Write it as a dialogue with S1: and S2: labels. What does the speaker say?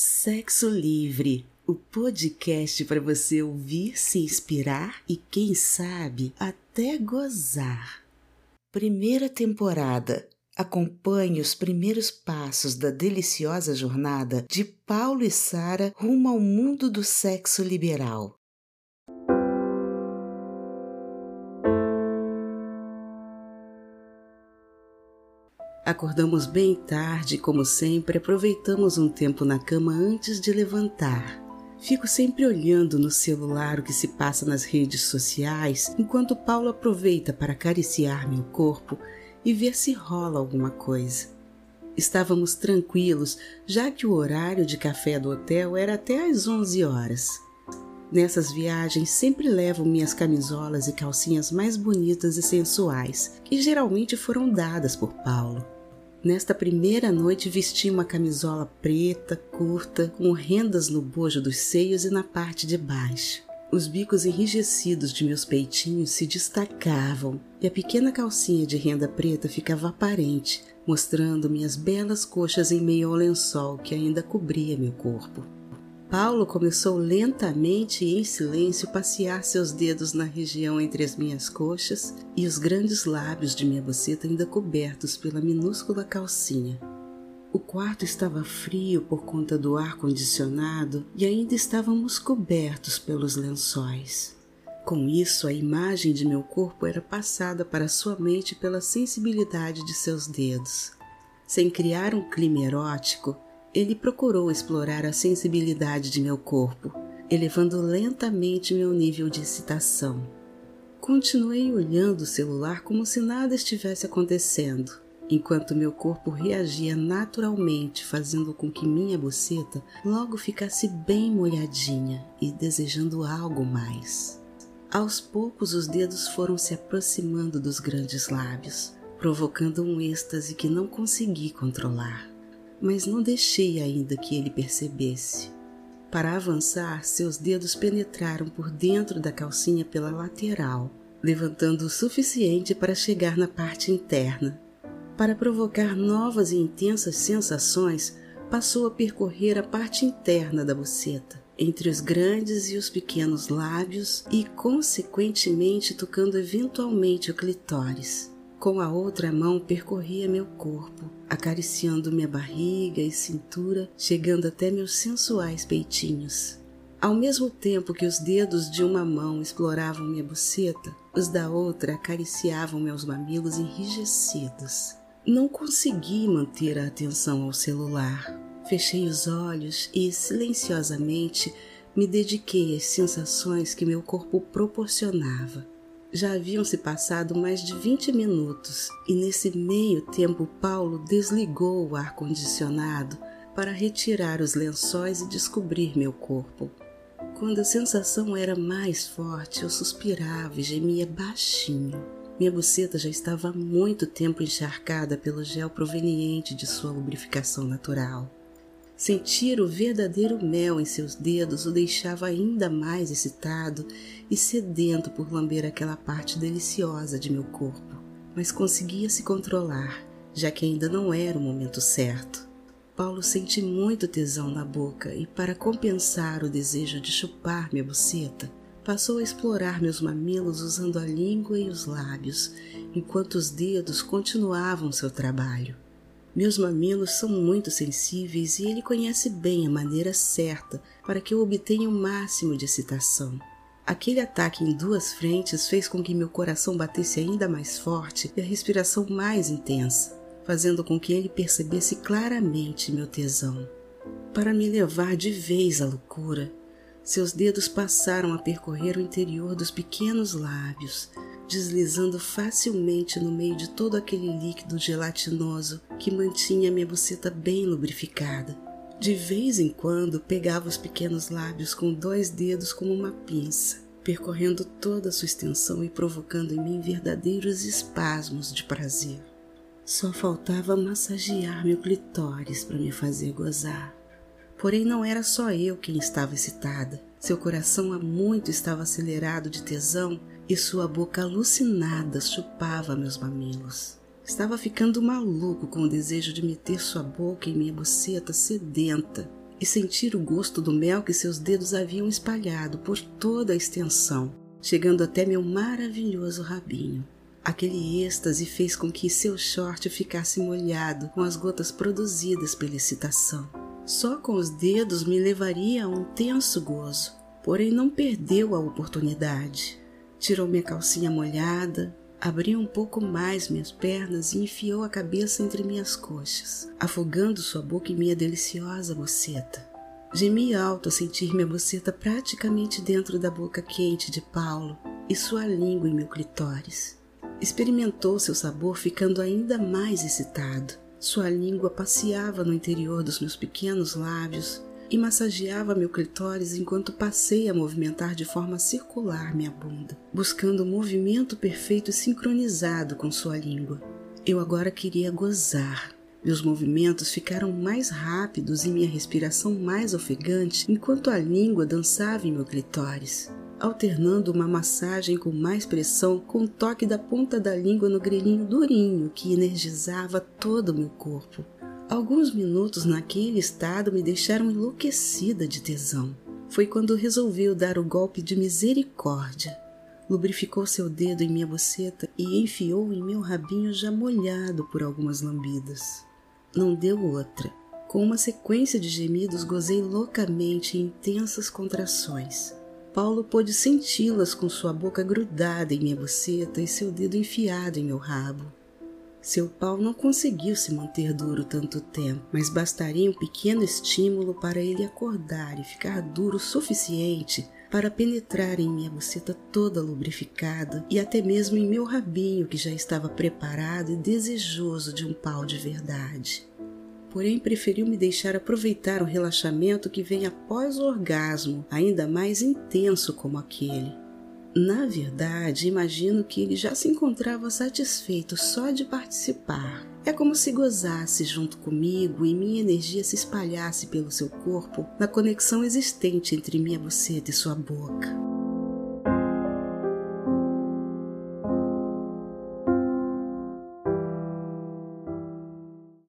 S1: Sexo Livre, o podcast para você ouvir, se inspirar e, quem sabe, até gozar. Primeira temporada. Acompanhe os primeiros passos da deliciosa jornada de Paulo e Sara rumo ao mundo do sexo liberal. Acordamos bem tarde, como sempre, aproveitamos um tempo na cama antes de levantar. Fico sempre olhando no celular o que se passa nas redes sociais, enquanto Paulo aproveita para acariciar meu corpo e ver se rola alguma coisa. Estávamos tranquilos, já que o horário de café do hotel era até às 11 horas. Nessas viagens sempre levo minhas camisolas e calcinhas mais bonitas e sensuais, que geralmente foram dadas por Paulo. Nesta primeira noite vesti uma camisola preta, curta, com rendas no bojo dos seios e na parte de baixo. Os bicos enrijecidos de meus peitinhos se destacavam e a pequena calcinha de renda preta ficava aparente, mostrando minhas belas coxas em meio ao lençol que ainda cobria meu corpo. Paulo começou lentamente e em silêncio passear seus dedos na região entre as minhas coxas e os grandes lábios de minha boceta ainda cobertos pela minúscula calcinha. O quarto estava frio por conta do ar condicionado e ainda estávamos cobertos pelos lençóis. Com isso, a imagem de meu corpo era passada para sua mente pela sensibilidade de seus dedos. Sem criar um clima erótico, ele procurou explorar a sensibilidade de meu corpo, elevando lentamente meu nível de excitação. Continuei olhando o celular como se nada estivesse acontecendo, enquanto meu corpo reagia naturalmente, fazendo com que minha boceta logo ficasse bem molhadinha e desejando algo mais. Aos poucos, os dedos foram se aproximando dos grandes lábios, provocando um êxtase que não consegui controlar mas não deixei ainda que ele percebesse. Para avançar, seus dedos penetraram por dentro da calcinha pela lateral, levantando o suficiente para chegar na parte interna. Para provocar novas e intensas sensações, passou a percorrer a parte interna da buceta, entre os grandes e os pequenos lábios e, consequentemente, tocando eventualmente o clitóris. Com a outra mão percorria meu corpo, acariciando minha barriga e cintura, chegando até meus sensuais peitinhos. Ao mesmo tempo que os dedos de uma mão exploravam minha buceta, os da outra acariciavam meus mamilos enrijecidos. Não consegui manter a atenção ao celular. Fechei os olhos e, silenciosamente, me dediquei às sensações que meu corpo proporcionava. Já haviam se passado mais de 20 minutos e nesse meio tempo Paulo desligou o ar-condicionado para retirar os lençóis e descobrir meu corpo. Quando a sensação era mais forte, eu suspirava e gemia baixinho. Minha buceta já estava há muito tempo encharcada pelo gel proveniente de sua lubrificação natural. Sentir o verdadeiro mel em seus dedos o deixava ainda mais excitado e sedento por lamber aquela parte deliciosa de meu corpo, mas conseguia se controlar, já que ainda não era o momento certo. Paulo sente muito tesão na boca e, para compensar o desejo de chupar minha buceta, passou a explorar meus mamilos usando a língua e os lábios, enquanto os dedos continuavam seu trabalho. Meus mamilos são muito sensíveis e ele conhece bem a maneira certa para que eu obtenha o máximo de excitação. Aquele ataque em duas frentes fez com que meu coração batesse ainda mais forte e a respiração mais intensa, fazendo com que ele percebesse claramente meu tesão. Para me levar de vez à loucura, seus dedos passaram a percorrer o interior dos pequenos lábios, deslizando facilmente no meio de todo aquele líquido gelatinoso que mantinha minha buceta bem lubrificada. De vez em quando pegava os pequenos lábios com dois dedos como uma pinça, percorrendo toda a sua extensão e provocando em mim verdadeiros espasmos de prazer. Só faltava massagear meu clitóris para me fazer gozar. Porém, não era só eu quem estava excitada. Seu coração há muito estava acelerado de tesão e sua boca alucinada chupava meus mamilos. Estava ficando maluco com o desejo de meter sua boca em minha buceta sedenta. e sentir o gosto do mel que seus dedos haviam espalhado por toda a extensão, chegando até meu maravilhoso rabinho. Aquele êxtase fez com que seu short ficasse molhado com as gotas produzidas pela excitação. Só com os dedos me levaria a um tenso gozo, porém não perdeu a oportunidade. Tirou minha calcinha molhada, abriu um pouco mais minhas pernas e enfiou a cabeça entre minhas coxas, afogando sua boca em minha deliciosa boceta. Gemi alto a sentir minha boceta praticamente dentro da boca quente de Paulo e sua língua em meu clitóris. Experimentou seu sabor ficando ainda mais excitado. Sua língua passeava no interior dos meus pequenos lábios e massageava meu clitóris enquanto passei a movimentar de forma circular minha bunda, buscando um movimento perfeito e sincronizado com sua língua. Eu agora queria gozar. Meus movimentos ficaram mais rápidos e minha respiração mais ofegante enquanto a língua dançava em meu clitóris alternando uma massagem com mais pressão com o toque da ponta da língua no grelhinho durinho que energizava todo o meu corpo. Alguns minutos naquele estado me deixaram enlouquecida de tesão. Foi quando resolveu dar o golpe de misericórdia. Lubrificou seu dedo em minha boceta e enfiou em meu rabinho já molhado por algumas lambidas. Não deu outra. Com uma sequência de gemidos, gozei loucamente em intensas contrações. Paulo pôde senti-las com sua boca grudada em minha buceta e seu dedo enfiado em meu rabo. Seu pau não conseguiu se manter duro tanto tempo, mas bastaria um pequeno estímulo para ele acordar e ficar duro o suficiente para penetrar em minha buceta toda lubrificada e até mesmo em meu rabinho que já estava preparado e desejoso de um pau de verdade porém preferiu me deixar aproveitar o relaxamento que vem após o orgasmo, ainda mais intenso como aquele. Na verdade, imagino que ele já se encontrava satisfeito só de participar. É como se gozasse junto comigo e minha energia se espalhasse pelo seu corpo na conexão existente entre minha buceta e sua boca.